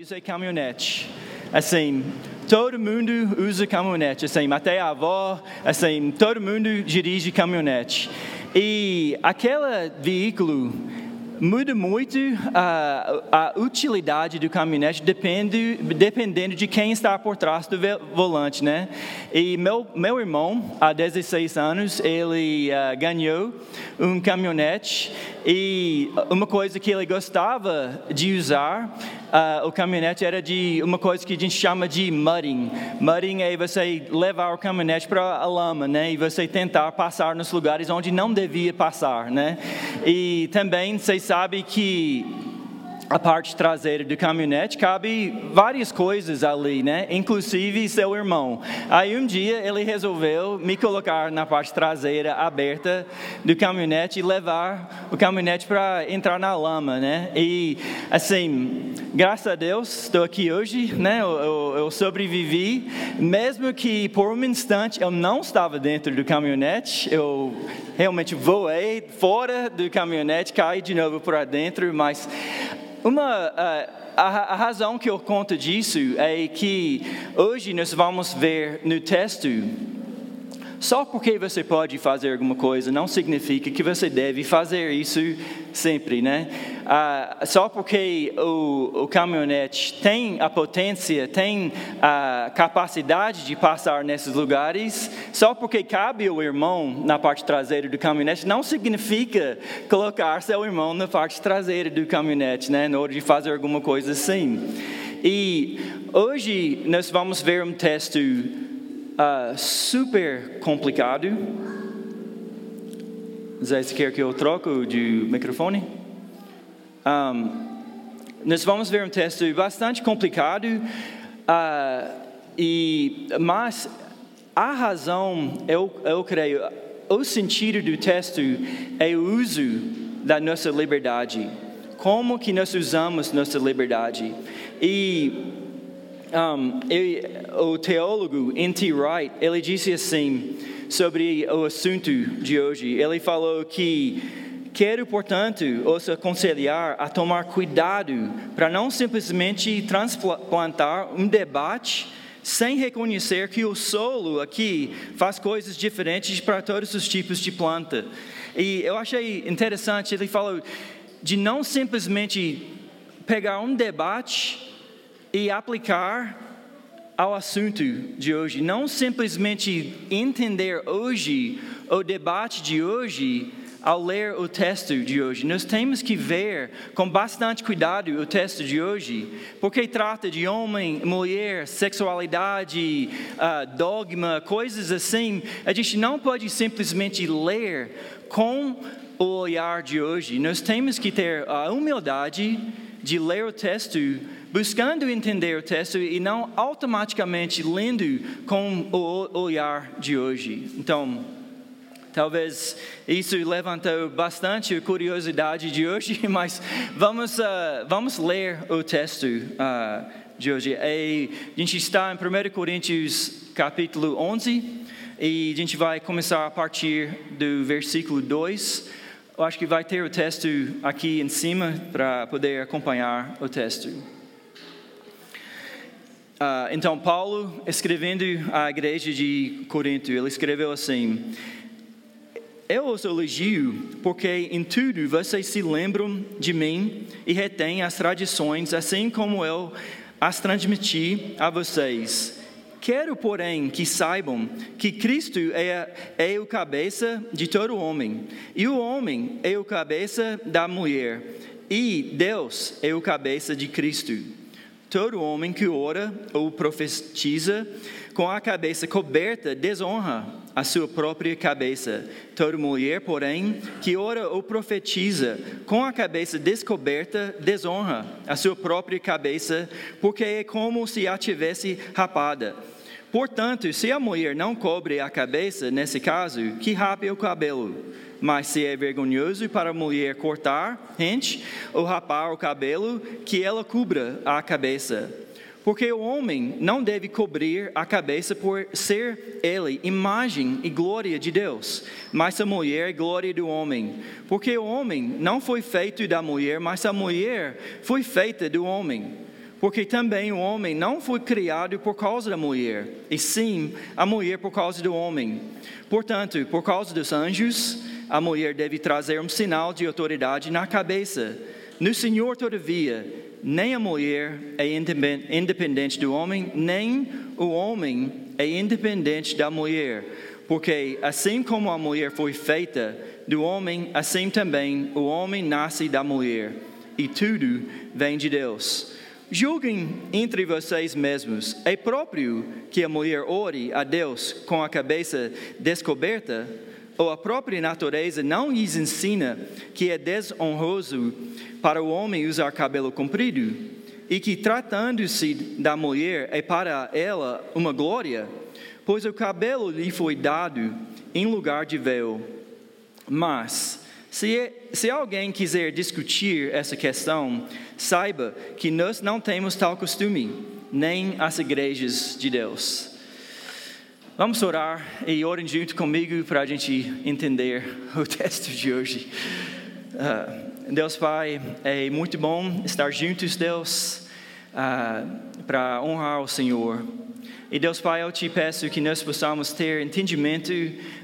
Usei caminhonete. Assim, todo mundo usa caminhonete. Assim, até a avó, assim, todo mundo dirige caminhonete. E aquele veículo muda muito a, a utilidade do caminhonete depende, dependendo de quem está por trás do volante, né? E meu, meu irmão, há 16 anos, ele uh, ganhou um caminhonete e uma coisa que ele gostava de usar uh, o caminhonete era de uma coisa que a gente chama de mudding. Mudding é você levar o caminhonete para a lama, né? E você tentar passar nos lugares onde não devia passar, né? E também vocês sabem que a parte traseira do caminhonete cabe várias coisas ali, né? Inclusive seu irmão. Aí um dia ele resolveu me colocar na parte traseira aberta do caminhonete e levar o caminhonete para entrar na lama, né? E assim, graças a Deus estou aqui hoje, né? Eu, eu, sobrevivi, mesmo que por um instante eu não estava dentro do caminhonete, eu realmente voei fora do caminhonete, caí de novo para dentro, mas uma, eh, a, a, razão que eu conto disso é que hoje nós vamos ver no texto só porque você pode fazer alguma coisa não significa que você deve fazer isso sempre, né? Ah, só porque o, o caminhonete tem a potência, tem a capacidade de passar nesses lugares, só porque cabe o irmão na parte traseira do caminhonete, não significa colocar seu irmão na parte traseira do caminhonete, né? Na hora de fazer alguma coisa assim. E hoje nós vamos ver um texto uh, super complicado. Zé, você quer que eu troque de microfone? Um, nós vamos ver um texto bastante complicado, uh, e, mas a razão, eu, eu creio, o sentido do texto é o uso da nossa liberdade. Como que nós usamos nossa liberdade? E um, o teólogo N.T. Wright, ele disse assim sobre o assunto de hoje. Ele falou que quero, portanto, os aconselhar a tomar cuidado para não simplesmente transplantar um debate sem reconhecer que o solo aqui faz coisas diferentes para todos os tipos de planta. E eu achei interessante, ele falou de não simplesmente pegar um debate e aplicar ao assunto de hoje. Não simplesmente entender hoje o debate de hoje ao ler o texto de hoje. Nós temos que ver com bastante cuidado o texto de hoje, porque trata de homem, mulher, sexualidade, uh, dogma, coisas assim. A gente não pode simplesmente ler com o olhar de hoje. Nós temos que ter a humildade de ler o texto buscando entender o texto e não automaticamente lendo com o olhar de hoje. Então, talvez isso levantou bastante a curiosidade de hoje, mas vamos, uh, vamos ler o texto uh, de hoje. E a gente está em 1 Coríntios capítulo 11 e a gente vai começar a partir do versículo 2. Eu acho que vai ter o texto aqui em cima para poder acompanhar o texto. Uh, então, Paulo, escrevendo à igreja de Corinto, ele escreveu assim: Eu os elogio porque em tudo vocês se lembram de mim e retêm as tradições, assim como eu as transmiti a vocês. Quero, porém, que saibam que Cristo é, é o cabeça de todo homem, e o homem é o cabeça da mulher, e Deus é o cabeça de Cristo. Todo homem que ora ou profetiza com a cabeça coberta desonra a sua própria cabeça. Toda mulher, porém, que ora ou profetiza com a cabeça descoberta desonra a sua própria cabeça, porque é como se a tivesse rapada. Portanto, se a mulher não cobre a cabeça, nesse caso, que rape o cabelo mas se é vergonhoso para a mulher cortar, rente, ou rapar o cabelo, que ela cubra a cabeça. Porque o homem não deve cobrir a cabeça por ser ele imagem e glória de Deus, mas a mulher é glória do homem. Porque o homem não foi feito da mulher, mas a mulher foi feita do homem. Porque também o homem não foi criado por causa da mulher, e sim a mulher por causa do homem. Portanto, por causa dos anjos, a mulher deve trazer um sinal de autoridade na cabeça. No Senhor, todavia, nem a mulher é independente do homem, nem o homem é independente da mulher. Porque assim como a mulher foi feita do homem, assim também o homem nasce da mulher. E tudo vem de Deus. Julguem entre vocês mesmos: é próprio que a mulher ore a Deus com a cabeça descoberta? Ou a própria natureza não lhes ensina que é desonroso para o homem usar cabelo comprido? E que, tratando-se da mulher, é para ela uma glória? Pois o cabelo lhe foi dado em lugar de véu. Mas, se, se alguém quiser discutir essa questão, saiba que nós não temos tal costume, nem as igrejas de Deus. Vamos orar e orem junto comigo para a gente entender o texto de hoje. Uh, Deus Pai, é muito bom estar juntos, Deus, uh, para honrar o Senhor. E Deus Pai, eu te peço que nós possamos ter entendimento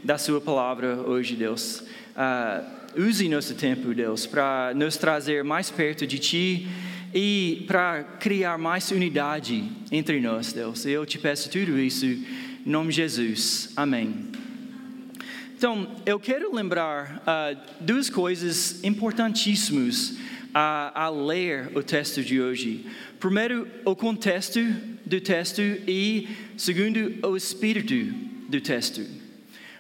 da Sua palavra hoje, Deus. Uh, use nosso tempo, Deus, para nos trazer mais perto de Ti e para criar mais unidade entre nós, Deus. Eu te peço tudo isso em nome de Jesus. Amém. Então, eu quero lembrar uh, duas coisas importantíssimas a, a ler o texto de hoje. Primeiro, o contexto do texto e, segundo, o espírito do texto.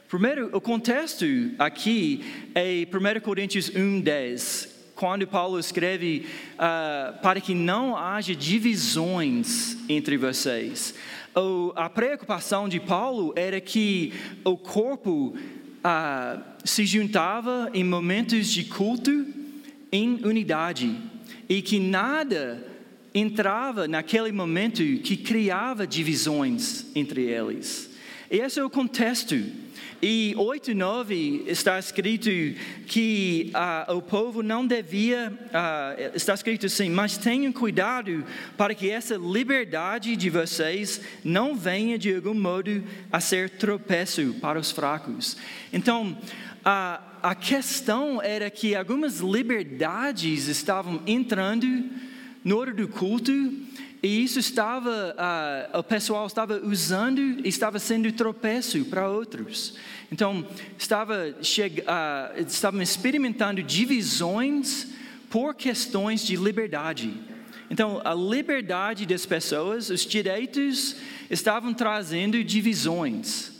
Primeiro, o contexto aqui é 1 Coríntios 1,10, quando Paulo escreve uh, para que não haja divisões entre vocês. A preocupação de Paulo era que o corpo uh, se juntava em momentos de culto em unidade e que nada entrava naquele momento que criava divisões entre eles. Esse é o contexto. E 8 e 9 está escrito que uh, o povo não devia, uh, está escrito assim, mas tenham cuidado para que essa liberdade de vocês não venha de algum modo a ser tropeço para os fracos. Então, a, a questão era que algumas liberdades estavam entrando no hora do culto e isso estava, uh, o pessoal estava usando e estava sendo tropeço para outros. Então, estava uh, estavam experimentando divisões por questões de liberdade. Então, a liberdade das pessoas, os direitos, estavam trazendo divisões.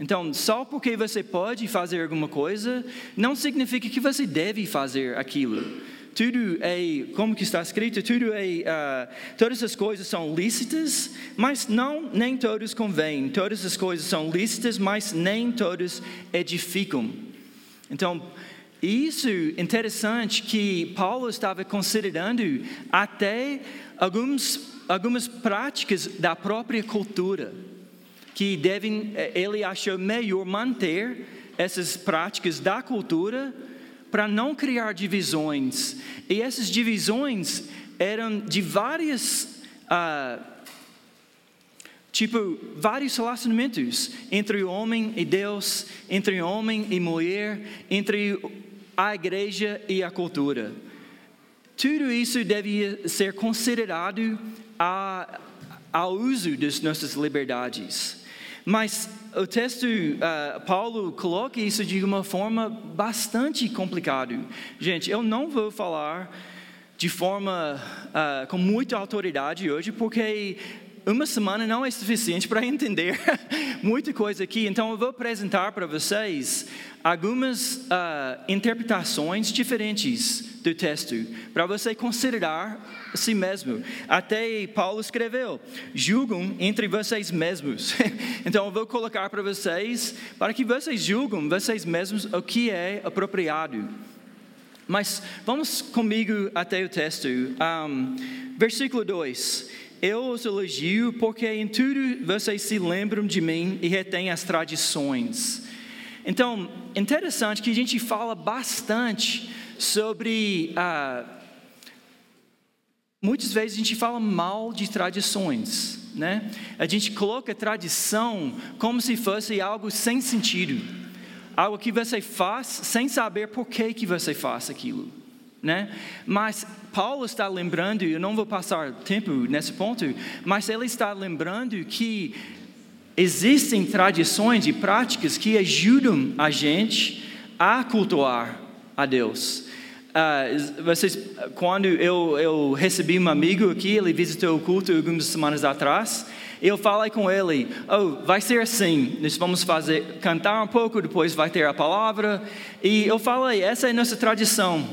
Então, só porque você pode fazer alguma coisa, não significa que você deve fazer aquilo tudo é, como que está escrito, tudo é, uh, todas as coisas são lícitas, mas não, nem todos convêm. Todas as coisas são lícitas, mas nem todos edificam. Então, isso é interessante que Paulo estava considerando até alguns, algumas práticas da própria cultura, que devem, eh, ele achou melhor manter essas práticas da cultura para não criar divisões. E essas divisões eram de várias. Uh, tipo, vários relacionamentos entre o homem e Deus, entre o homem e mulher, entre a igreja e a cultura. Tudo isso devia ser considerado a, ao uso das nossas liberdades. Mas o texto, uh, Paulo coloca isso de uma forma bastante complicada. Gente, eu não vou falar de forma uh, com muita autoridade hoje, porque uma semana não é suficiente para entender muita coisa aqui. Então, eu vou apresentar para vocês algumas uh, interpretações diferentes do texto, para você considerar a si mesmo. Até Paulo escreveu: julgam entre vocês mesmos. então, eu vou colocar para vocês, para que vocês julgam vocês mesmos o que é apropriado. Mas vamos comigo até o texto. Um, versículo 2. Eu os elogio porque em tudo vocês se lembram de mim e retêm as tradições. Então, interessante que a gente fala bastante sobre a muitas vezes a gente fala mal de tradições, né? A gente coloca tradição como se fosse algo sem sentido, algo que você faz sem saber por que que você faz aquilo, né? Mas Paulo está lembrando, eu não vou passar tempo nesse ponto, mas ele está lembrando que existem tradições e práticas que ajudam a gente a cultuar a Deus. Uh, vocês, quando eu, eu recebi um amigo aqui, ele visitou o culto algumas semanas atrás, eu falei com ele, oh, vai ser assim, nós vamos fazer, cantar um pouco, depois vai ter a palavra, e eu falei, essa é a nossa tradição,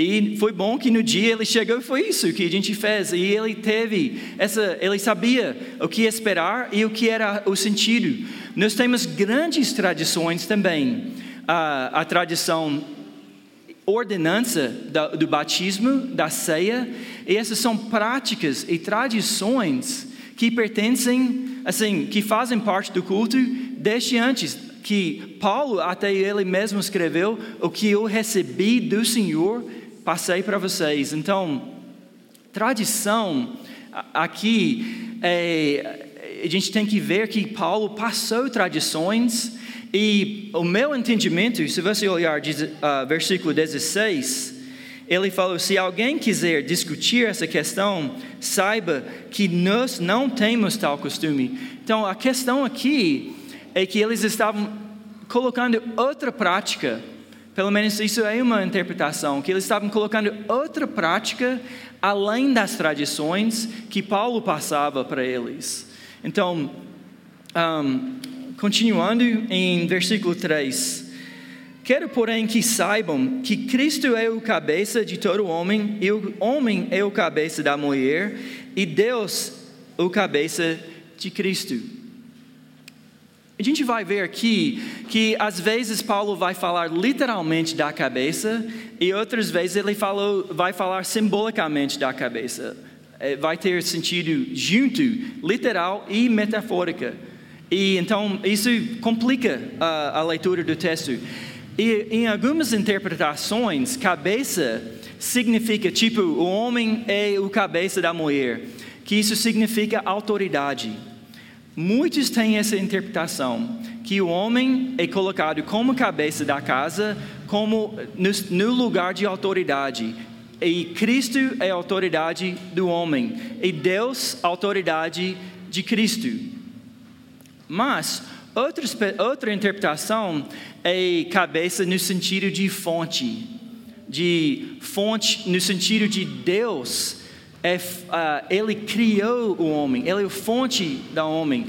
e foi bom que no dia ele chegou e foi isso que a gente fez. E ele teve essa, ele sabia o que esperar e o que era o sentido. Nós temos grandes tradições também. a tradição ordenança do batismo, da ceia, e essas são práticas e tradições que pertencem, assim, que fazem parte do culto desde antes, que Paulo até ele mesmo escreveu, o que eu recebi do Senhor passei para vocês. Então, tradição aqui, é, a gente tem que ver que Paulo passou tradições, e o meu entendimento, se você olhar uh, versículo 16, ele falou: se alguém quiser discutir essa questão, saiba que nós não temos tal costume. Então, a questão aqui é que eles estavam colocando outra prática pelo menos isso é uma interpretação, que eles estavam colocando outra prática além das tradições que Paulo passava para eles. Então, um, continuando em versículo 3. Quero, porém, que saibam que Cristo é o cabeça de todo homem, e o homem é o cabeça da mulher, e Deus o cabeça de Cristo. A gente vai ver aqui que às vezes Paulo vai falar literalmente da cabeça e outras vezes ele falou, vai falar simbolicamente da cabeça. É, vai ter sentido junto, literal e metafórica. E então isso complica a, a leitura do texto. E em algumas interpretações, cabeça significa tipo o homem é o cabeça da mulher, que isso significa autoridade. Muitos têm essa interpretação que o homem é colocado como cabeça da casa, como no, lugar de autoridade, e Cristo é a autoridade do homem, e Deus a autoridade de Cristo. Mas outra, outra interpretação é cabeça no sentido de fonte, de fonte no sentido de Deus é, uh, ele criou o homem, ele é a fonte da homem.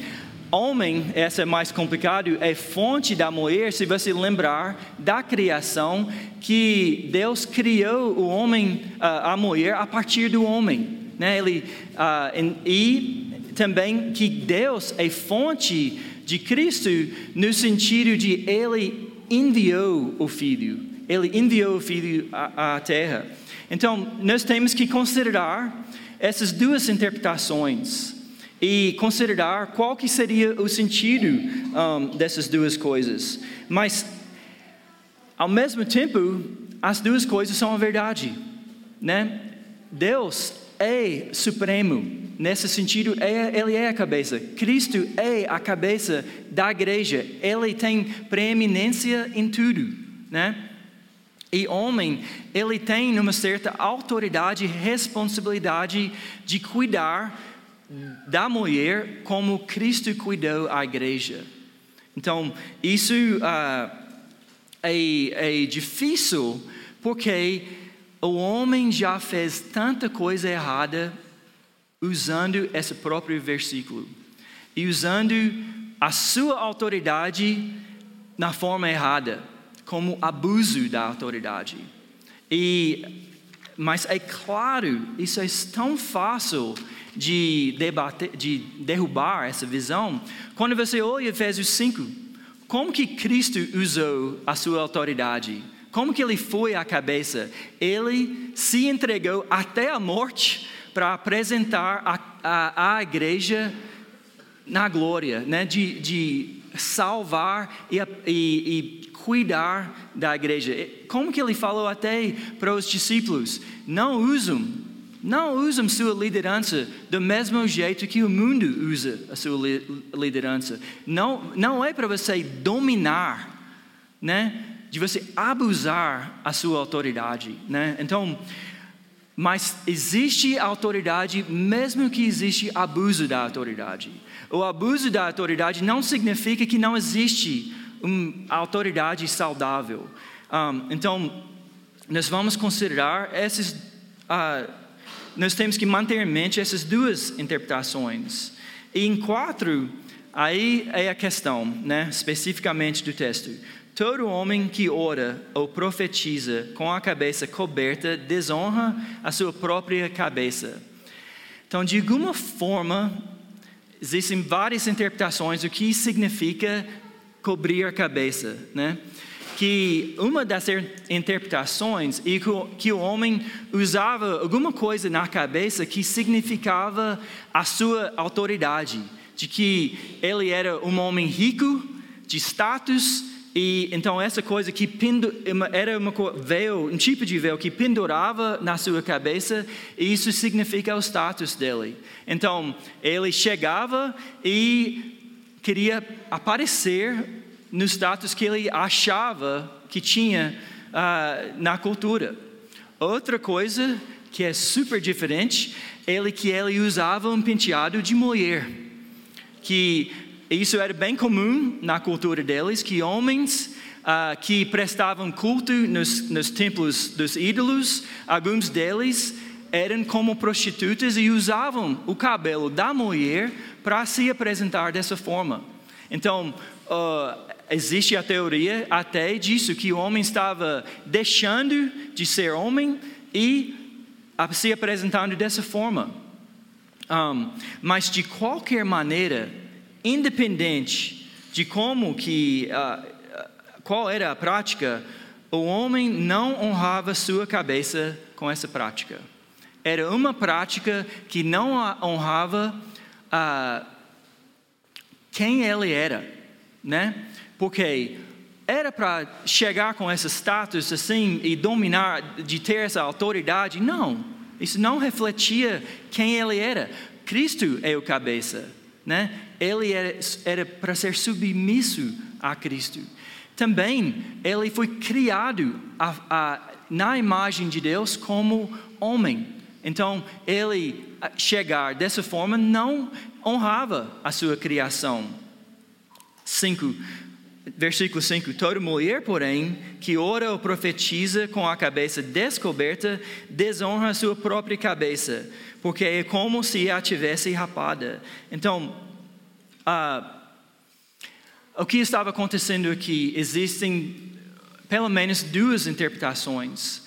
Homem, essa é mais complicado, é fonte da mulher, se você lembrar da criação, que Deus criou o homem, uh, a mulher, a partir do homem. Né? Ele, uh, e também que Deus é fonte de Cristo, no sentido de Ele enviou o Filho, Ele enviou o Filho à, à terra. Então, nós temos que considerar essas duas interpretações e considerar qual que seria o sentido um, dessas duas coisas. Mas, ao mesmo tempo, as duas coisas são a verdade, né? Deus é supremo. Nesse sentido, é, ele é a cabeça. Cristo é a cabeça da igreja. Ele tem preeminência em tudo, né? E homem, ele tem uma certa autoridade e responsabilidade de cuidar da mulher como Cristo cuidou a igreja. Então, isso uh, é, é difícil porque o homem já fez tanta coisa errada usando esse próprio versículo e usando a sua autoridade na forma errada como abuso da autoridade. E, mas é claro, isso é tão fácil de, debater, de derrubar essa visão. Quando você olha Efésios 5, como que Cristo usou a sua autoridade? Como que ele foi a cabeça? Ele se entregou até a morte para apresentar a, a, a igreja na glória, né? de, de salvar e, e, e cuidar da igreja. Como que ele falou até para os discípulos? Não usam não usam sua liderança do mesmo jeito que o mundo usa a sua liderança. Não, não é para você dominar, né? De você abusar a sua autoridade, né? Então, mas existe autoridade mesmo que existe abuso da autoridade. O abuso da autoridade não significa que não existe uma autoridade saudável. Um, então, nós vamos considerar esses. Uh, nós temos que manter em mente essas duas interpretações. E em quatro, aí é a questão, né, especificamente do texto. Todo homem que ora ou profetiza com a cabeça coberta desonra a sua própria cabeça. Então, de alguma forma, existem várias interpretações do que significa cobrir a cabeça, né? que uma das interpretações é que o homem usava alguma coisa na cabeça que significava a sua autoridade, de que ele era um homem rico, de status, e então essa coisa que era uma véu, um tipo de véu que pendurava na sua cabeça, e isso significa o status dele. Então ele chegava e queria aparecer no status que ele achava que tinha uh, na cultura. Outra coisa que é super diferente, ele que ele usava um penteado de mulher, que isso era bem comum na cultura deles, que homens uh, que prestavam culto nos, nos templos dos ídolos, alguns deles eram como prostitutas e usavam o cabelo da mulher para se apresentar dessa forma. Então, uh, existe a teoria até disso, que o homem estava deixando de ser homem e se apresentando dessa forma. Um, mas de qualquer maneira, independente de como que, uh, qual era a prática, o homem não honrava sua cabeça com essa prática. Era uma prática que não honrava uh, quem ele era, né? Porque era para chegar com esse status assim e dominar, de ter essa autoridade. Não, isso não refletia quem ele era. Cristo é o cabeça, né? Ele era, era para ser submisso a Cristo. Também ele foi criado a, a, na imagem de Deus como homem. Então ele chegar dessa forma não honrava a sua criação. Cinco, Versículo 5: Toda mulher, porém, que ora ou profetiza com a cabeça descoberta, desonra sua própria cabeça, porque é como se a tivesse rapada. Então, ah, o que estava acontecendo aqui? Existem pelo menos duas interpretações.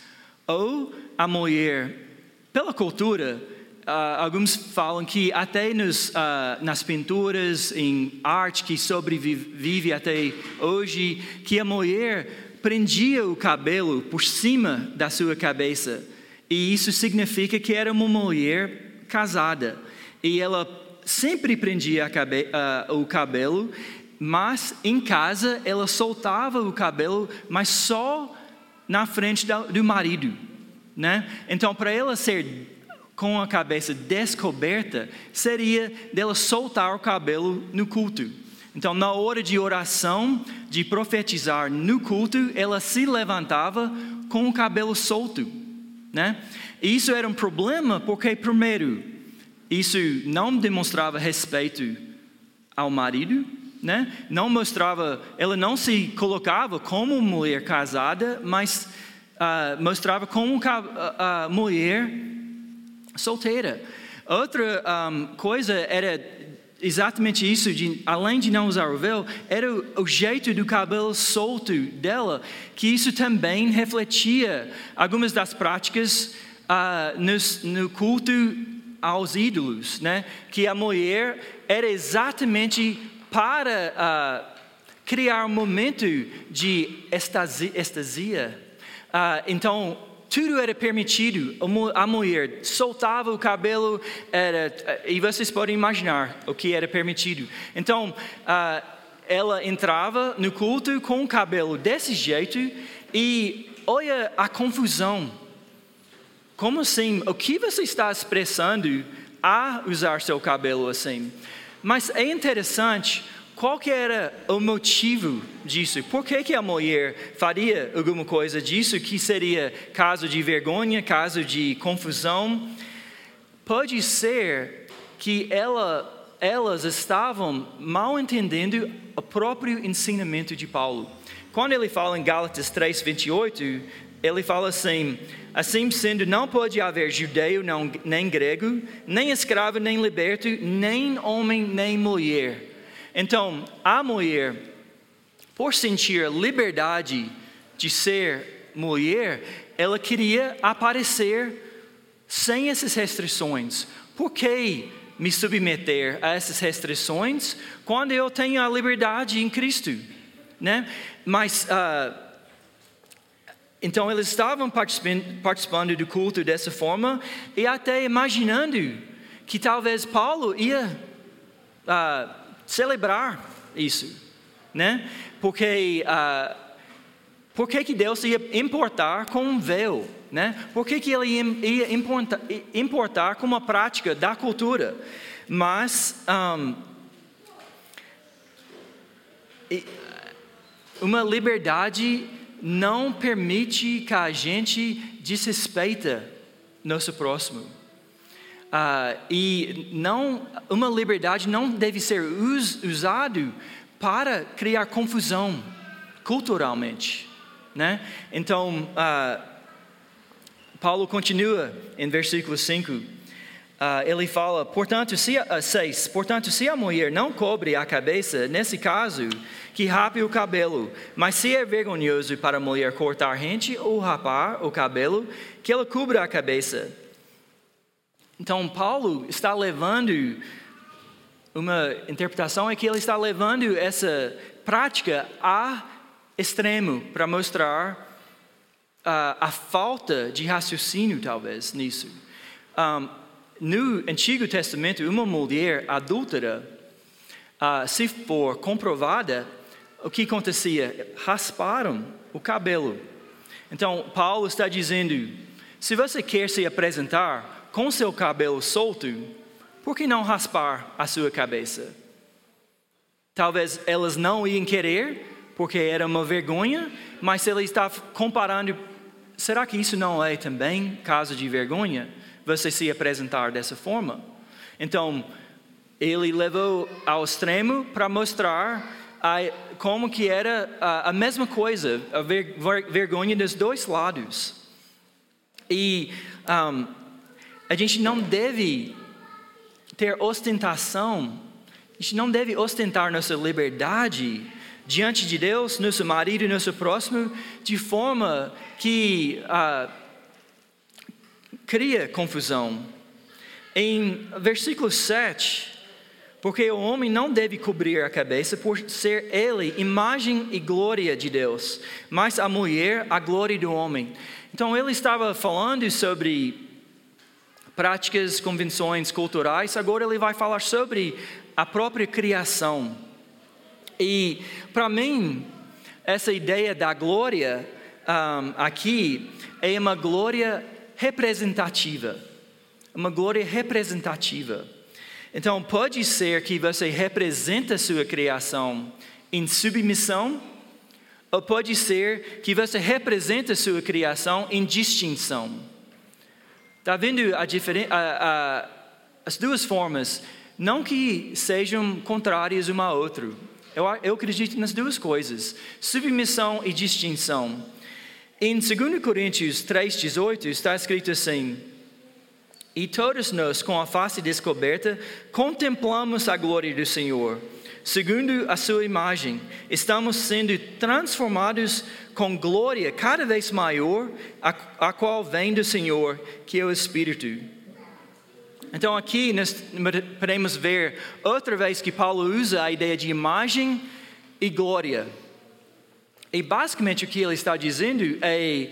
Ou a mulher, pela cultura, Uh, alguns falam que até nos, uh, nas pinturas, em arte que sobrevive até hoje, que a mulher prendia o cabelo por cima da sua cabeça. E isso significa que era uma mulher casada. E ela sempre prendia cabe uh, o cabelo, mas em casa ela soltava o cabelo, mas só na frente do marido. Né? Então, para ela ser com a cabeça descoberta seria dela soltar o cabelo no culto. Então, na hora de oração, de profetizar no culto, ela se levantava com o cabelo solto, né? E isso era um problema porque, primeiro, isso não demonstrava respeito ao marido, né? Não mostrava, ela não se colocava como mulher casada, mas uh, mostrava como a, a mulher solteira. Outra um, coisa era exatamente isso, de, além de não usar o véu, era o, jeito do cabelo solto dela, que isso também refletia algumas das práticas uh, nos, no culto aos ídolos, né? que a mulher era exatamente para uh, criar um momento de estasia. Uh, então, tudo era permitido. A mulher soltava o cabelo, era, e vocês podem imaginar o que era permitido. Então, uh, ela entrava no culto com o cabelo desse jeito, e olha a confusão. como assim? O que você está expressando a usar seu cabelo assim? Mas é interessante qual que era o motivo disso? Por que, que a mulher faria alguma coisa disso que seria caso de vergonha, caso de confusão? Pode ser que ela, elas estavam mal entendendo o próprio ensinamento de Paulo. Quando ele fala em Gálatas 3, 28, ele fala assim: Assim sendo, não pode haver judeu não, nem grego, nem escravo nem liberto, nem homem nem mulher então, a mulher, por sentir liberdade de ser mulher, ela queria aparecer sem essas restrições. Por que me submeter a essas restrições quando eu tenho a liberdade em Cristo? Né? Mas, uh, então, eles estavam participando, do culto dessa forma e até imaginando que talvez Paulo ia. Uh, celebrar isso, né? Porque uh, por que, que Deus ia importar com um véu, né? Por que, que ele ia importar, importar com uma prática da cultura? Mas um, uma liberdade não permite que a gente desrespeita nosso próximo. Uh, e não, uma liberdade não deve ser us, usado para criar confusão culturalmente, né? Então, uh, Paulo continua em versículo 5, uh, ah, ele fala, portanto, se, uh, 6, portanto, se a mulher não cobre a cabeça, nesse caso, que rape o cabelo, mas se é vergonhoso para a mulher cortar rente ou rapar o cabelo, que ela cubra a cabeça, então, Paulo está levando, uma interpretação é que ele está levando essa prática a extremo para mostrar a falta de raciocínio, talvez, nisso. Um, no Antigo Testamento, uma mulher adúltera, uh, se for comprovada, o que acontecia? Rasparam o cabelo. Então, Paulo está dizendo: se você quer se apresentar com seu cabelo solto, por que não raspar a sua cabeça? Talvez elas não iam querer, porque era uma vergonha, mas ele está comparando, será que isso não é também caso de vergonha? Você se apresentar dessa forma? Então, ele levou ao extremo para mostrar a, como que era a, a mesma coisa, a ver, vergonha dos dois lados. E um, a gente não deve ter ostentação, a gente não deve ostentar nossa liberdade diante de Deus, nosso marido e nosso próximo, de forma que ah, cria confusão. Em versículo 7, porque o homem não deve cobrir a cabeça por ser ele imagem e glória de Deus, mas a mulher a glória do homem. Então ele estava falando sobre práticas, convenções culturais, agora ele vai falar sobre a própria criação. E para mim, essa ideia da glória um, aqui é uma glória representativa. Uma glória representativa. Então, pode ser que você representa a sua criação em submissão, ou pode ser que você representa a sua criação em distinção. Está vendo a a, a, as duas formas? Não que sejam contrárias uma à outra. Eu, eu acredito nas duas coisas: submissão e distinção. Em 2 Coríntios 3,18 está escrito assim: E todos nós, com a face descoberta, contemplamos a glória do Senhor segundo a sua imagem, estamos sendo transformados com glória cada vez maior, a, a qual vem do Senhor, que é o Espírito. Então, aqui nós podemos ver outra vez que Paulo usa a ideia de imagem e glória. E basicamente o que ele está dizendo é: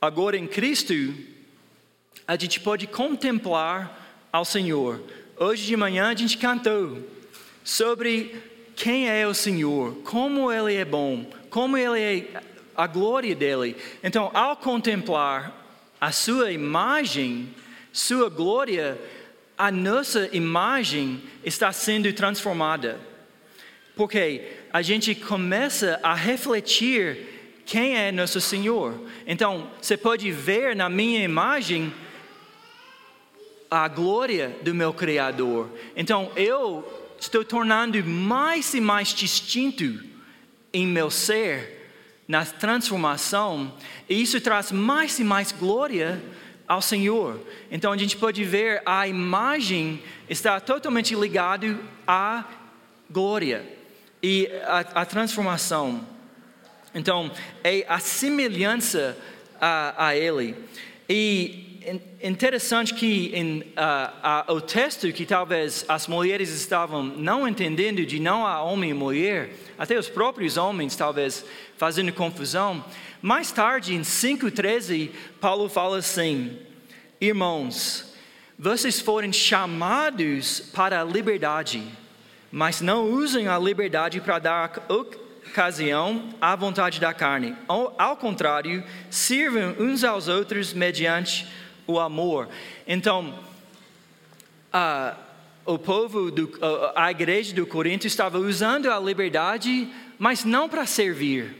agora em Cristo, a gente pode contemplar ao Senhor. Hoje de manhã a gente cantou sobre quem é o Senhor, como Ele é bom, como Ele é a glória dele. Então, ao contemplar a sua imagem, sua glória, a nossa imagem está sendo transformada. Porque a gente começa a refletir quem é nosso Senhor. Então, você pode ver na minha imagem a glória do meu Criador. Então, eu estou tornando mais e mais distinto em meu ser na transformação, e isso traz mais e mais glória ao Senhor. Então a gente pode ver a imagem está totalmente ligado à glória e à, transformação. Então é a semelhança a, a Ele. E interessante que em, uh, uh, o texto que talvez as mulheres estavam não entendendo de não há homem e mulher, até os próprios homens talvez fazendo confusão. Mais tarde, em 5,13, Paulo fala assim: Irmãos, vocês foram chamados para a liberdade, mas não usem a liberdade para dar ocasião à vontade da carne. Ao, ao contrário, sirvam uns aos outros mediante o amor. Então, a, o povo, do, a igreja do Corinto estava usando a liberdade, mas não para servir,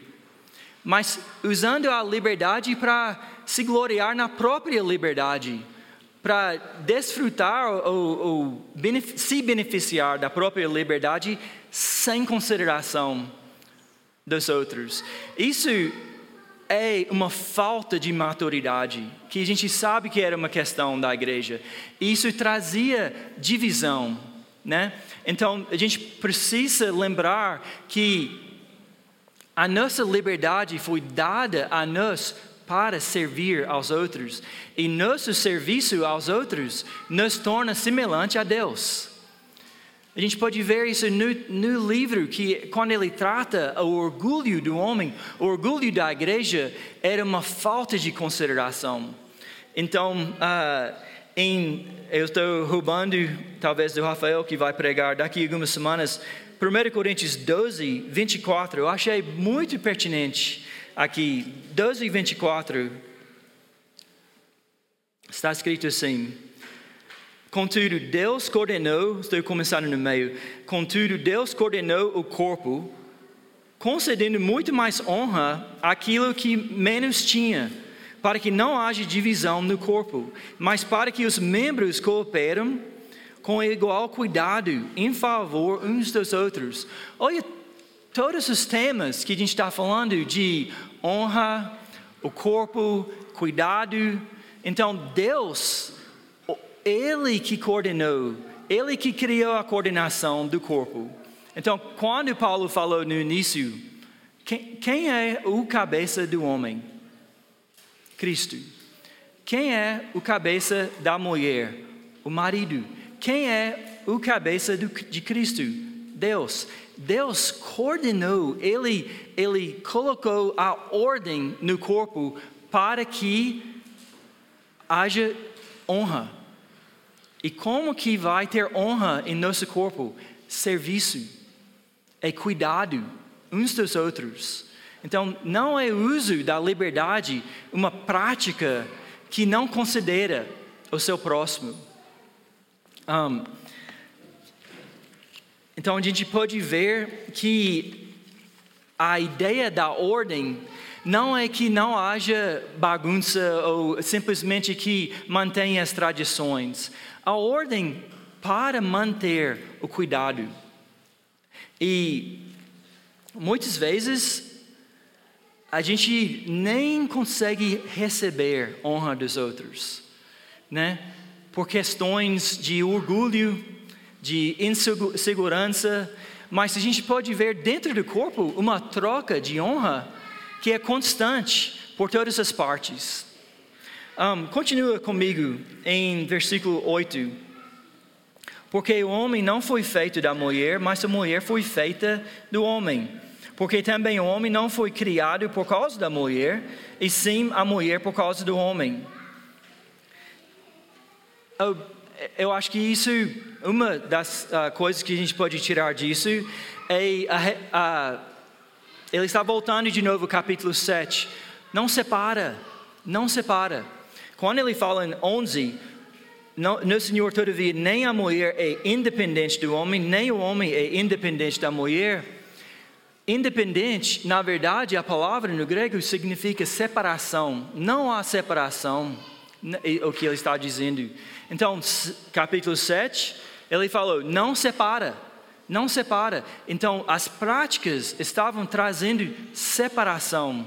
mas usando a liberdade para se gloriar na própria liberdade, para desfrutar ou, ou se beneficiar da própria liberdade sem consideração dos outros. Isso é uma falta de maturidade, que a gente sabe que era uma questão da igreja. Isso trazia divisão, né? Então, a gente precisa lembrar que a nossa liberdade foi dada a nós para servir aos outros, e nosso serviço aos outros nos torna semelhante a Deus. A gente pode ver isso no, no, livro, que quando ele trata o orgulho do homem, o orgulho da igreja era uma falta de consideração. Então, uh, em, eu estou roubando, talvez, do Rafael, que vai pregar daqui a algumas semanas, 1 Coríntios 12, 24, eu achei muito pertinente aqui. 12 e 24, está escrito assim. Contudo, Deus coordenou, estou começando no meio. Contudo, Deus coordenou o corpo, concedendo muito mais honra àquilo que menos tinha, para que não haja divisão no corpo, mas para que os membros cooperem com igual cuidado em favor uns dos outros. Olha, todos os temas que a gente está falando de honra, o corpo, cuidado. Então, Deus ele que coordenou, ele que criou a coordenação do corpo. Então, quando Paulo falou no início, quem, quem é o cabeça do homem? Cristo. Quem é o cabeça da mulher? O marido. Quem é o cabeça do, de Cristo? Deus. Deus coordenou, ele, ele colocou a ordem no corpo para que haja honra. E como que vai ter honra em nosso corpo? Serviço, é cuidado uns dos outros. Então, não é uso da liberdade uma prática que não considera o seu próximo. Um, então, a gente pode ver que a ideia da ordem não é que não haja bagunça ou simplesmente que mantenha as tradições. A ordem para manter o cuidado. E muitas vezes a gente nem consegue receber honra dos outros, né? Por questões de orgulho, de insegurança, mas a gente pode ver dentro do corpo uma troca de honra que é constante por todas as partes. Um, continua comigo em versículo 8. Porque o homem não foi feito da mulher, mas a mulher foi feita do homem. Porque também o homem não foi criado por causa da mulher, e sim a mulher por causa do homem. Eu, eu acho que isso, uma das uh, coisas que a gente pode tirar disso é. Uh, uh, ele está voltando de novo, capítulo 7. Não separa, não separa. Quando ele fala em 11, não, no Senhor, todavia, nem a mulher é independente do homem, nem o homem é independente da mulher. Independente, na verdade, a palavra no grego significa separação. Não há separação, o que ele está dizendo. Então, capítulo 7, ele falou: não separa, não separa. Então, as práticas estavam trazendo separação,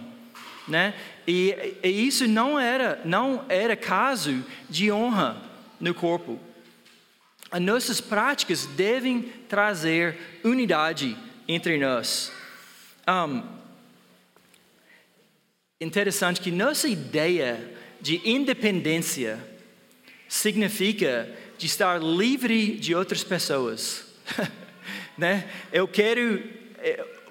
né? E, e isso não era, não era caso de honra no corpo. As nossas práticas devem trazer unidade entre nós. Um, interessante que nossa ideia de independência significa de estar livre de outras pessoas. né? Eu quero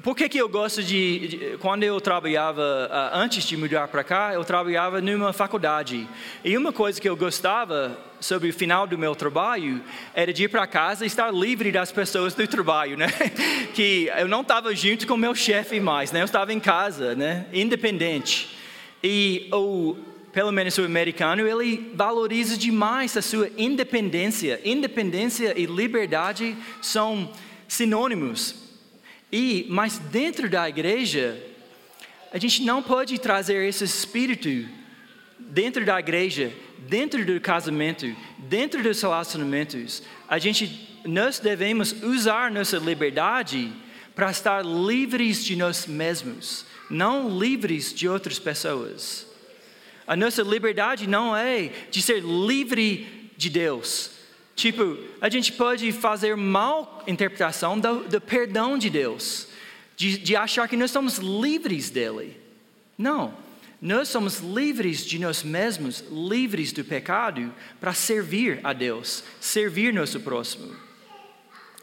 por que, que eu gosto de, de Quando eu trabalhava, uh, antes de mudar para cá, eu trabalhava numa faculdade. E uma coisa que eu gostava sobre o final do meu trabalho era de ir para casa e estar livre das pessoas do trabalho, né? Que eu não estava junto com meu chefe mais, né? Eu estava em casa, né? Independente. E o pelo menos o americano, ele valoriza demais a sua independência. Independência e liberdade são sinônimos. E, mas dentro da igreja, a gente não pode trazer esse espírito dentro da igreja, dentro do casamento, dentro dos relacionamentos. A gente, nós devemos usar nossa liberdade para estar livres de nós mesmos, não livres de outras pessoas. A nossa liberdade não é de ser livre de Deus, Tipo, a gente pode fazer mal interpretação do, do perdão de Deus, de, de achar que nós somos livres dele. Não, nós somos livres de nós mesmos, livres do pecado, para servir a Deus, servir nosso próximo.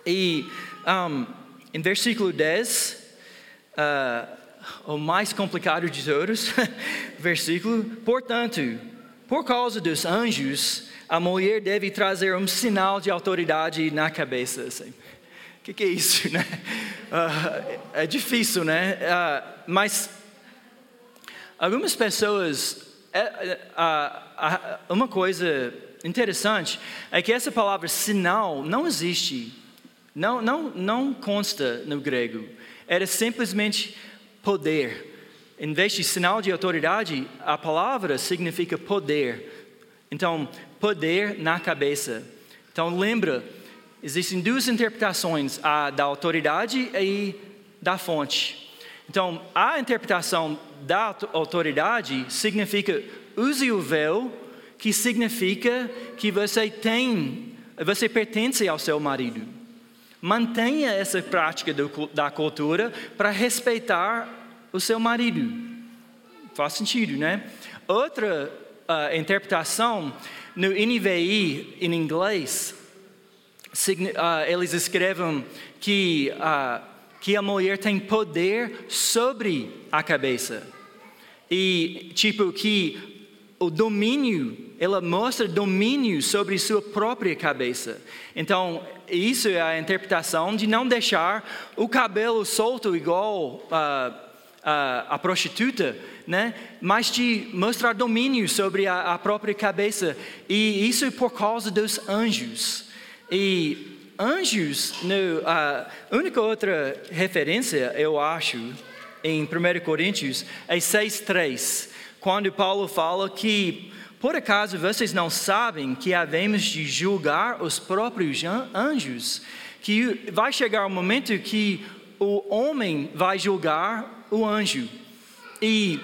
E um, em versículo 10, uh, o mais complicado de todos, versículo, portanto, por causa dos anjos, a mulher deve trazer um sinal de autoridade na cabeça. Assim. O que, que, é isso, né? Uh, é difícil, né? Uh, mas algumas pessoas, uh, uma coisa interessante é que essa palavra sinal não existe, não, não, não consta no grego. Era simplesmente poder. Em vez de sinal de autoridade, a palavra significa poder. Então, poder na cabeça. Então, lembra, existem duas interpretações, a da autoridade e da fonte. Então, a interpretação da autoridade significa use o véu, que significa que você tem, você pertence ao seu marido. Mantenha essa prática do, da cultura para respeitar o seu marido. Faz sentido, né? Outra uh, interpretação, no NVI, em inglês, uh, eles escrevem que, uh, que a mulher tem poder sobre a cabeça. E, tipo, que o domínio, ela mostra domínio sobre sua própria cabeça. Então, isso é a interpretação de não deixar o cabelo solto igual uh, a prostituta, né? mas de mostrar domínio sobre a, a própria cabeça. E isso é por causa dos anjos. E anjos, no, a única outra referência, eu acho, em 1 Coríntios, é 6,3, quando Paulo fala que, por acaso vocês não sabem que havemos de julgar os próprios anjos? Que vai chegar o um momento que o homem vai julgar o anjo. E,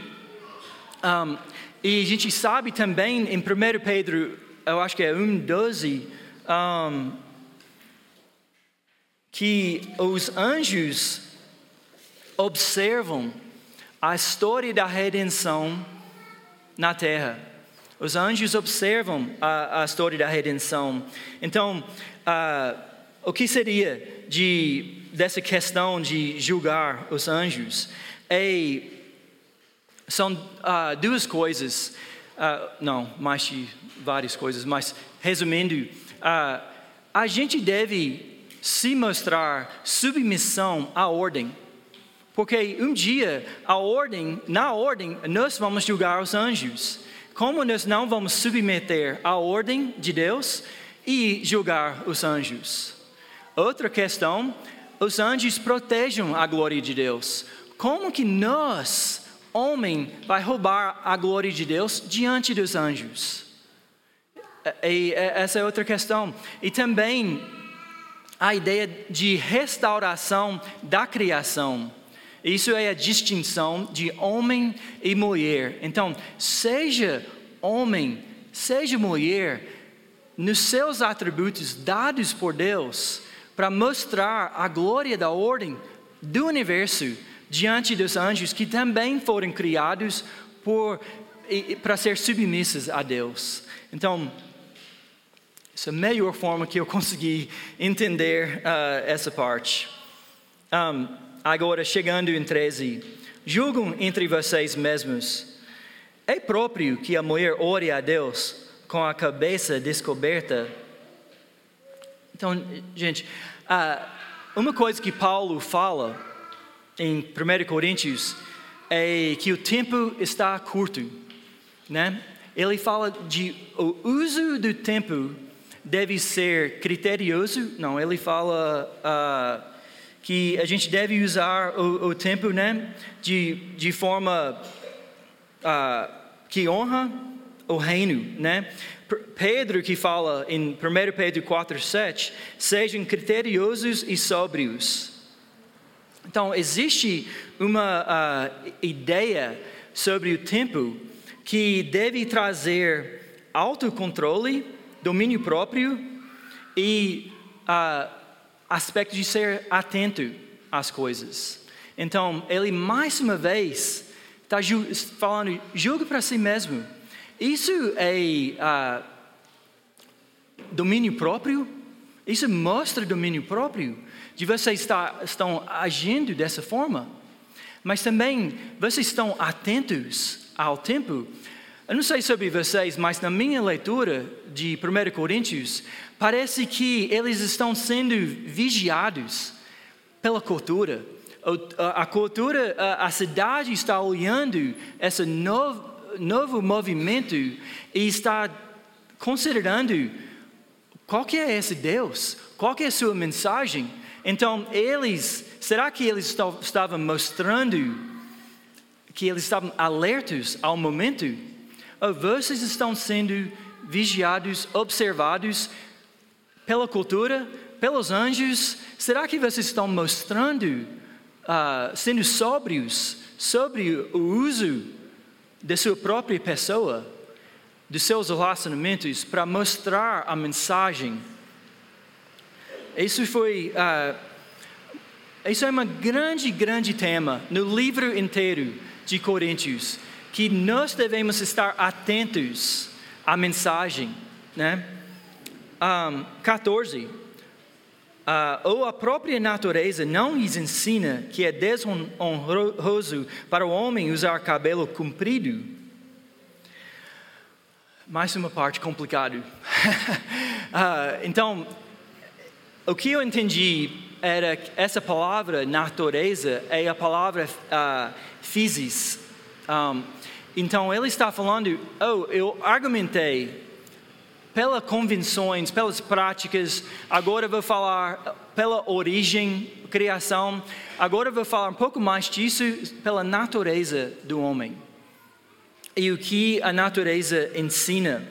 um, e a gente sabe também em 1 Pedro, eu acho que é 1,12, um, que os anjos observam a história da redenção na terra. Os anjos observam a, a história da redenção. Então, uh, o que seria de, dessa questão de julgar os anjos? É são uh, duas coisas, uh, não, mais de várias coisas, mas resumindo, uh, a gente deve se mostrar submissão à ordem, porque um dia a ordem, na ordem, nós vamos julgar os anjos. como nós não vamos submeter à ordem de Deus e julgar os anjos? Outra questão, os anjos protegem a glória de Deus. Como que nós, homem, vai roubar a glória de Deus diante dos anjos? E essa é outra questão. E também a ideia de restauração da criação. Isso é a distinção de homem e mulher. Então, seja homem, seja mulher, nos seus atributos dados por Deus, para mostrar a glória da ordem do universo diante dos anjos que também foram criados para ser submissos a Deus. Então, essa é a melhor forma que eu consegui entender uh, essa parte. Um, agora, chegando em 13. Julgam entre vocês mesmos. É próprio que a mulher ore a Deus com a cabeça descoberta? Então, gente, uh, uma coisa que Paulo fala em 1 Coríntios é que o tempo está curto, né? Ele fala de o uso do tempo deve ser criterioso, não, ele fala uh, que a gente deve usar o, o tempo né, de, de forma uh, que honra o reino, né? Pedro que fala em 1 Pedro 4, 7, sejam criteriosos e sóbrios. Então, existe uma uh, ideia sobre o tempo que deve trazer autocontrole domínio próprio e uh, aspecto de ser atento às coisas. Então, ele mais uma vez está falando, julgue para si mesmo. Isso é uh, domínio próprio? Isso mostra domínio próprio? De vocês está, estão agindo dessa forma? Mas também, vocês estão atentos ao tempo? Eu não sei sobre vocês, mas na minha leitura de 1 Coríntios, parece que eles estão sendo vigiados pela cultura. A cultura, a cidade está olhando esse novo, novo movimento e está considerando qual que é esse Deus, qual que é a sua mensagem. Então, eles, será que eles estavam mostrando que eles estavam alertos ao momento? vocês estão sendo vigiados, observados pela cultura, pelos anjos? Será que vocês estão mostrando, uh, sendo sóbrios sobre o uso da sua própria pessoa, dos seus relacionamentos, para mostrar a mensagem? Isso foi. Uh, isso é um grande, grande tema no livro inteiro de Coríntios que nós devemos estar atentos à mensagem, né? Um, 14. Uh, ou a própria natureza não lhes ensina que é desonroso para o homem usar cabelo comprido? Mais uma parte complicada. uh, então, o que eu entendi era que essa palavra natureza é a palavra uh, physis. Um, então ele está falando, oh, eu argumentei pelas convenções, pelas práticas, agora vou falar pela origem, criação, agora vou falar um pouco mais disso pela natureza do homem. E o que a natureza ensina.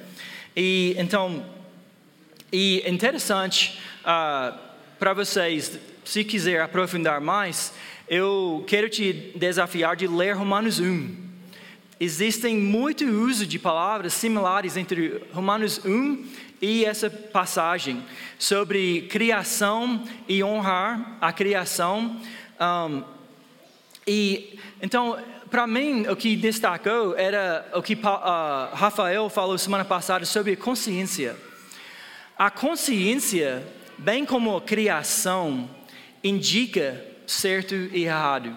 E então, e interessante uh, para vocês, se quiser aprofundar mais, eu quero te desafiar de ler Romanos 1. Existem muito uso de palavras similares entre Romanos 1 e essa passagem sobre criação e honrar a criação. Um, e então, para mim, o que destacou era o que uh, Rafael falou semana passada sobre consciência. A consciência, bem como a criação, indica certo e errado.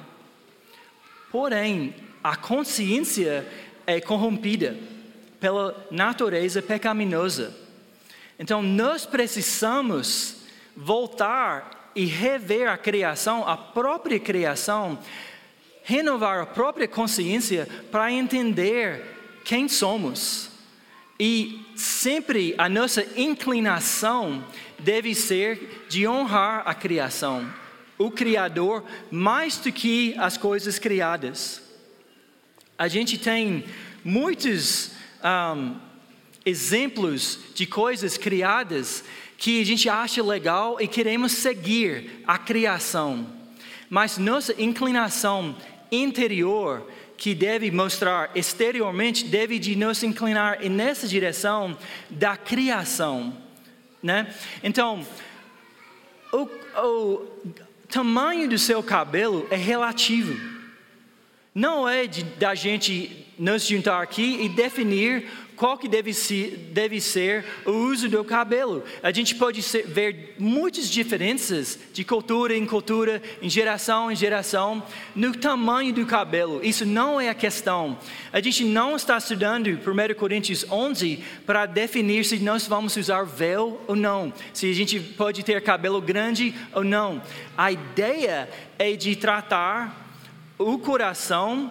Porém, a consciência é corrompida pela natureza pecaminosa. Então nós precisamos voltar e rever a criação, a própria criação, renovar a própria consciência para entender quem somos. E sempre a nossa inclinação deve ser de honrar a criação, o Criador, mais do que as coisas criadas. A gente tem muitos um, exemplos de coisas criadas que a gente acha legal e queremos seguir a criação, mas nossa inclinação interior que deve mostrar exteriormente deve de nos inclinar nessa direção da criação, né? Então, o, o tamanho do seu cabelo é relativo. Não é de, da gente nos juntar aqui e definir qual que deve ser, deve ser o uso do cabelo. A gente pode ser, ver muitas diferenças de cultura em cultura, em geração em geração, no tamanho do cabelo. Isso não é a questão. A gente não está estudando 1 Coríntios 11 para definir se nós vamos usar véu ou não, se a gente pode ter cabelo grande ou não. A ideia é de tratar o coração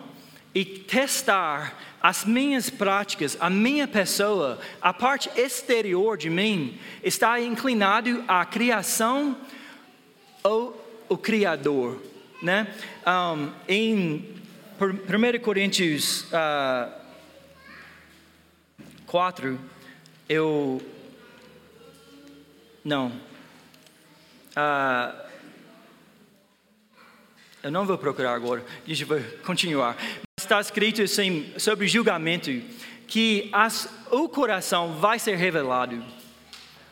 e testar as minhas práticas, a minha pessoa, a parte exterior de mim, está inclinado à criação ou o Criador, né? Um, em 1 Coríntios uh, 4, eu não, uh, eu não vou procurar agora, deixa eu continuar está escrito assim sobre julgamento que as, o coração vai ser revelado.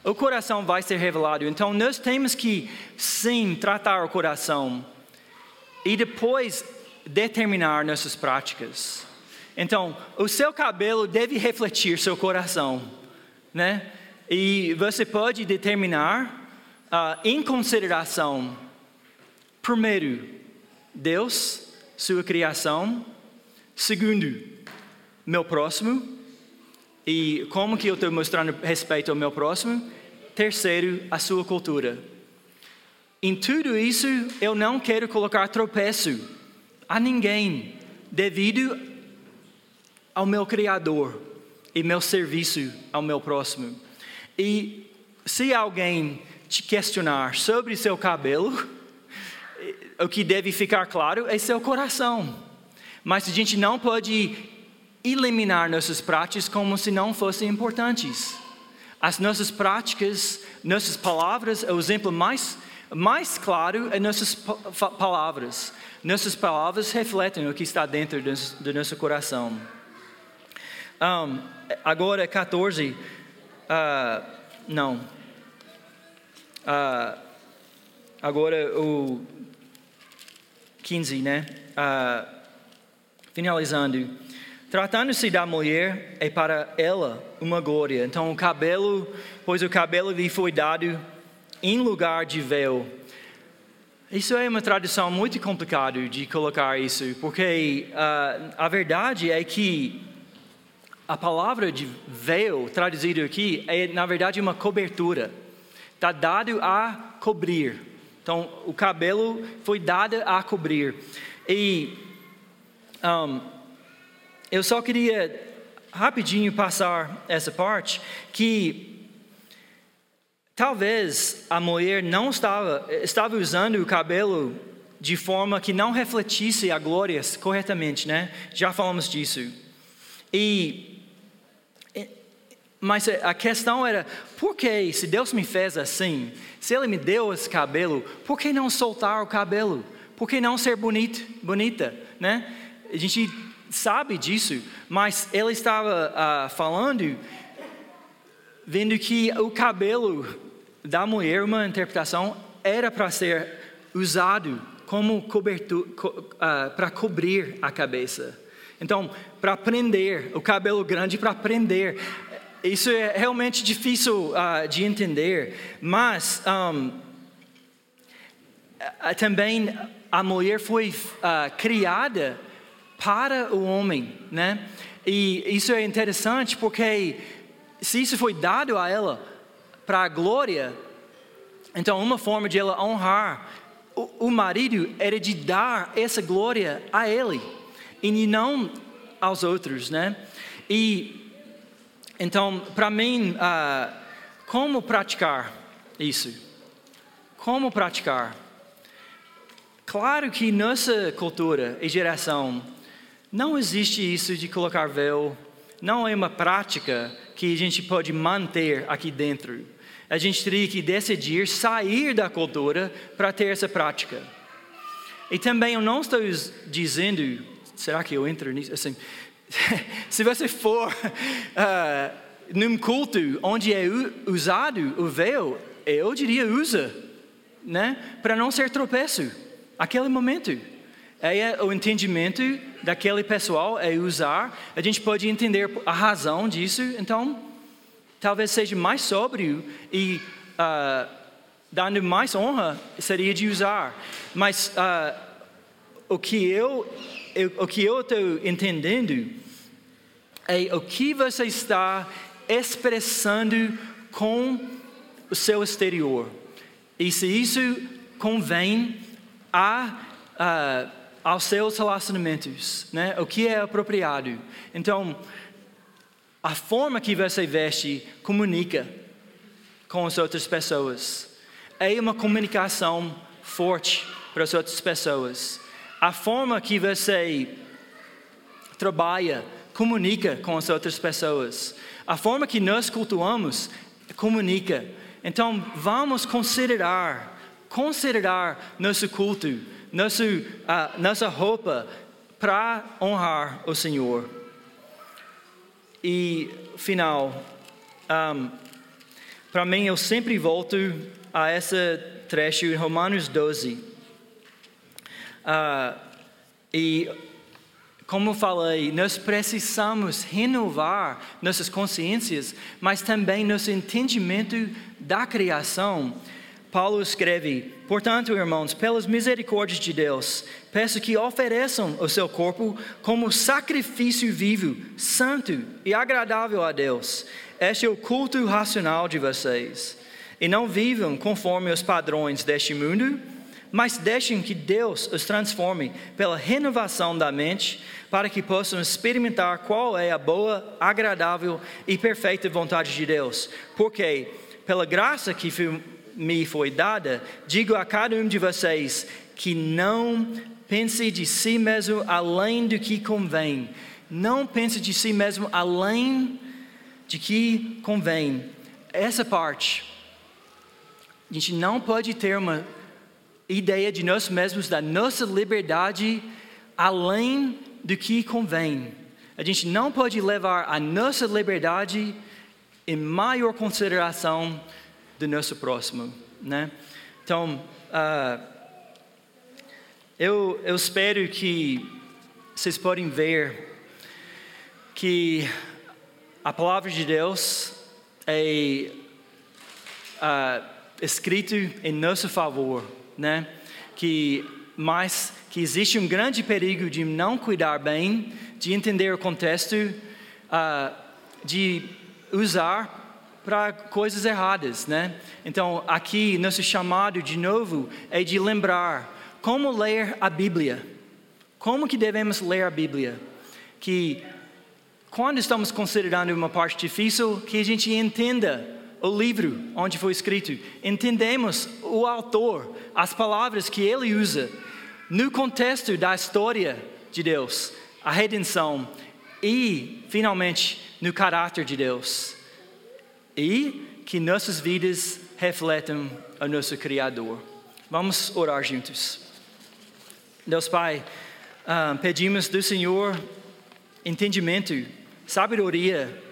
O coração vai ser revelado. Então nós temos que sim tratar o coração e depois determinar nossas práticas. Então, o seu cabelo deve refletir seu coração, né? E você pode determinar uh, em consideração, primeiro, Deus, sua criação, Segundo, meu próximo. E como que eu estou mostrando respeito ao meu próximo? Terceiro, a sua cultura. Em tudo isso, eu não quero colocar tropeço a ninguém, devido ao meu Criador e meu serviço ao meu próximo. E se alguém te questionar sobre seu cabelo, o que deve ficar claro é seu coração. Mas a gente não pode eliminar nossas práticas como se não fossem importantes. As nossas práticas, nossas palavras, o exemplo mais, mais claro é nossas palavras. Nossas palavras refletem o que está dentro do, do nosso coração. Um, agora, 14. Uh, ah, não. Uh, agora, o 15, né? Uh, Finalizando, tratando-se da mulher, é para ela uma glória. Então, o cabelo, pois o cabelo lhe foi dado em lugar de véu. Isso é uma tradução muito complicada de colocar isso, porque uh, a verdade é que a palavra de véu, traduzido aqui, é na verdade uma cobertura. Está dado a cobrir. Então, o cabelo foi dado a cobrir. E um, eu só queria rapidinho passar essa parte que talvez a mulher não estava estava usando o cabelo de forma que não refletisse a glória corretamente, né? Já falamos disso. E mas a questão era, por que, se Deus me fez assim, se Ele me deu esse cabelo, por que não soltar o cabelo? Por que não ser bonito, bonita, né? A gente sabe disso, mas ele estava uh, falando, vendo que o cabelo da mulher, uma interpretação, era para ser usado como cobertura, co, uh, para cobrir a cabeça. Então, para prender, o cabelo grande para prender. Isso é realmente difícil uh, de entender, mas um, também a mulher foi criada para o homem, né? E isso é interessante porque se isso foi dado a ela para a glória, então uma forma de ela honrar o, o marido era de dar essa glória a ele e não aos outros, né? E então, para mim, uh, como praticar isso? Como praticar? Claro que nossa cultura e geração não existe isso de colocar véu, não é uma prática que a gente pode manter aqui dentro. A gente teria que decidir sair da cultura para ter essa prática. E também eu não estou dizendo, será que eu entro nisso? Assim, se você for uh, num culto onde é usado o véu, eu diria usa, né? Para não ser tropeço, aquele momento. É o entendimento daquele pessoal é usar. A gente pode entender a razão disso. Então, talvez seja mais sóbrio e uh, dando mais honra seria de usar. Mas uh, o que eu, eu o que eu estou entendendo é o que você está expressando com o seu exterior. E se isso convém a, a aos seus relacionamentos, né? O que é apropriado. Então, a forma que você veste comunica com as outras pessoas. É uma comunicação forte para as outras pessoas. A forma que você trabalha comunica com as outras pessoas. A forma que nós cultuamos comunica. Então, vamos considerar, considerar nosso culto, nosso, uh, nossa roupa para honrar o Senhor. E final, um, para mim eu sempre volto a esse trecho em Romanos 12. Uh, ah, e como falei, nós precisamos renovar nossas consciências, mas também nosso entendimento da criação. Paulo escreve: Portanto, irmãos, pelas misericórdias de Deus, peço que ofereçam o seu corpo como sacrifício vivo, santo e agradável a Deus. Este é o culto racional de vocês. E não vivam conforme os padrões deste mundo, mas deixem que Deus os transforme pela renovação da mente, para que possam experimentar qual é a boa, agradável e perfeita vontade de Deus. Porque, pela graça que me foi dada, digo a cada um de vocês que não pense de si mesmo além do que convém. Não pense de si mesmo além de que convém. Essa parte, a gente não pode ter uma ideia de nós mesmos, da nossa liberdade, além do que convém. A gente não pode levar a nossa liberdade em maior consideração do nosso próximo, né? Então, uh, eu, eu espero que vocês podem ver que a palavra de Deus é uh, escrito em nosso favor, né? Que mas que existe um grande perigo de não cuidar bem, de entender o contexto, uh, de usar para coisas erradas, né? Então, aqui, nosso chamado de novo é de lembrar como ler a Bíblia. Como que devemos ler a Bíblia? Que quando estamos considerando uma parte difícil, que a gente entenda o livro onde foi escrito, entendemos o autor, as palavras que ele usa no contexto da história de Deus, a redenção e, finalmente, no caráter de Deus e que nossas vidas refletam o nosso Criador. Vamos orar juntos. Deus Pai, uh, pedimos do Senhor entendimento, sabedoria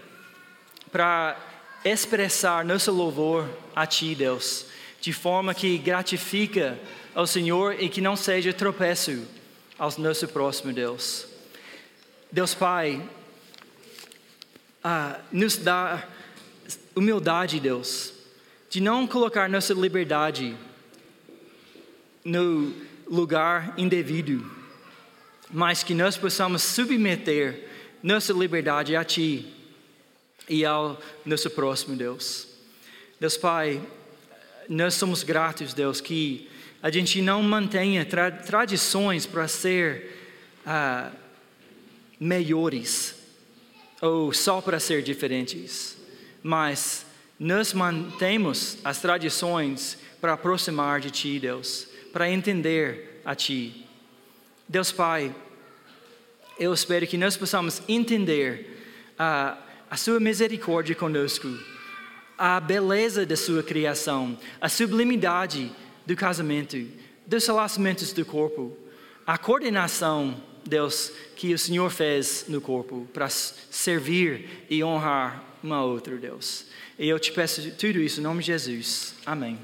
para expressar nosso louvor a Ti, Deus, de forma que gratifica ao Senhor e que não seja tropeço ao nosso próximo Deus. Deus Pai, uh, nos dá humildade, Deus, de não colocar nossa liberdade no lugar indevido, mas que nós possamos submeter nossa liberdade a Ti e ao nosso próximo, Deus. Deus Pai, nós somos gratos, Deus, que a gente não mantenha tra tradições para ser uh, melhores ou só para ser diferentes, mas nós mantemos as tradições para aproximar de Ti, Deus, para entender a Ti. Deus Pai, eu espero que nós possamos entender a, a Sua misericórdia conosco, a beleza da Sua criação, a sublimidade do casamento, dos relacionamentos do corpo, a coordenação, Deus, que o Senhor fez no corpo para servir e honrar uma outra, Deus. E eu te peço tudo isso em nome de Jesus. Amém.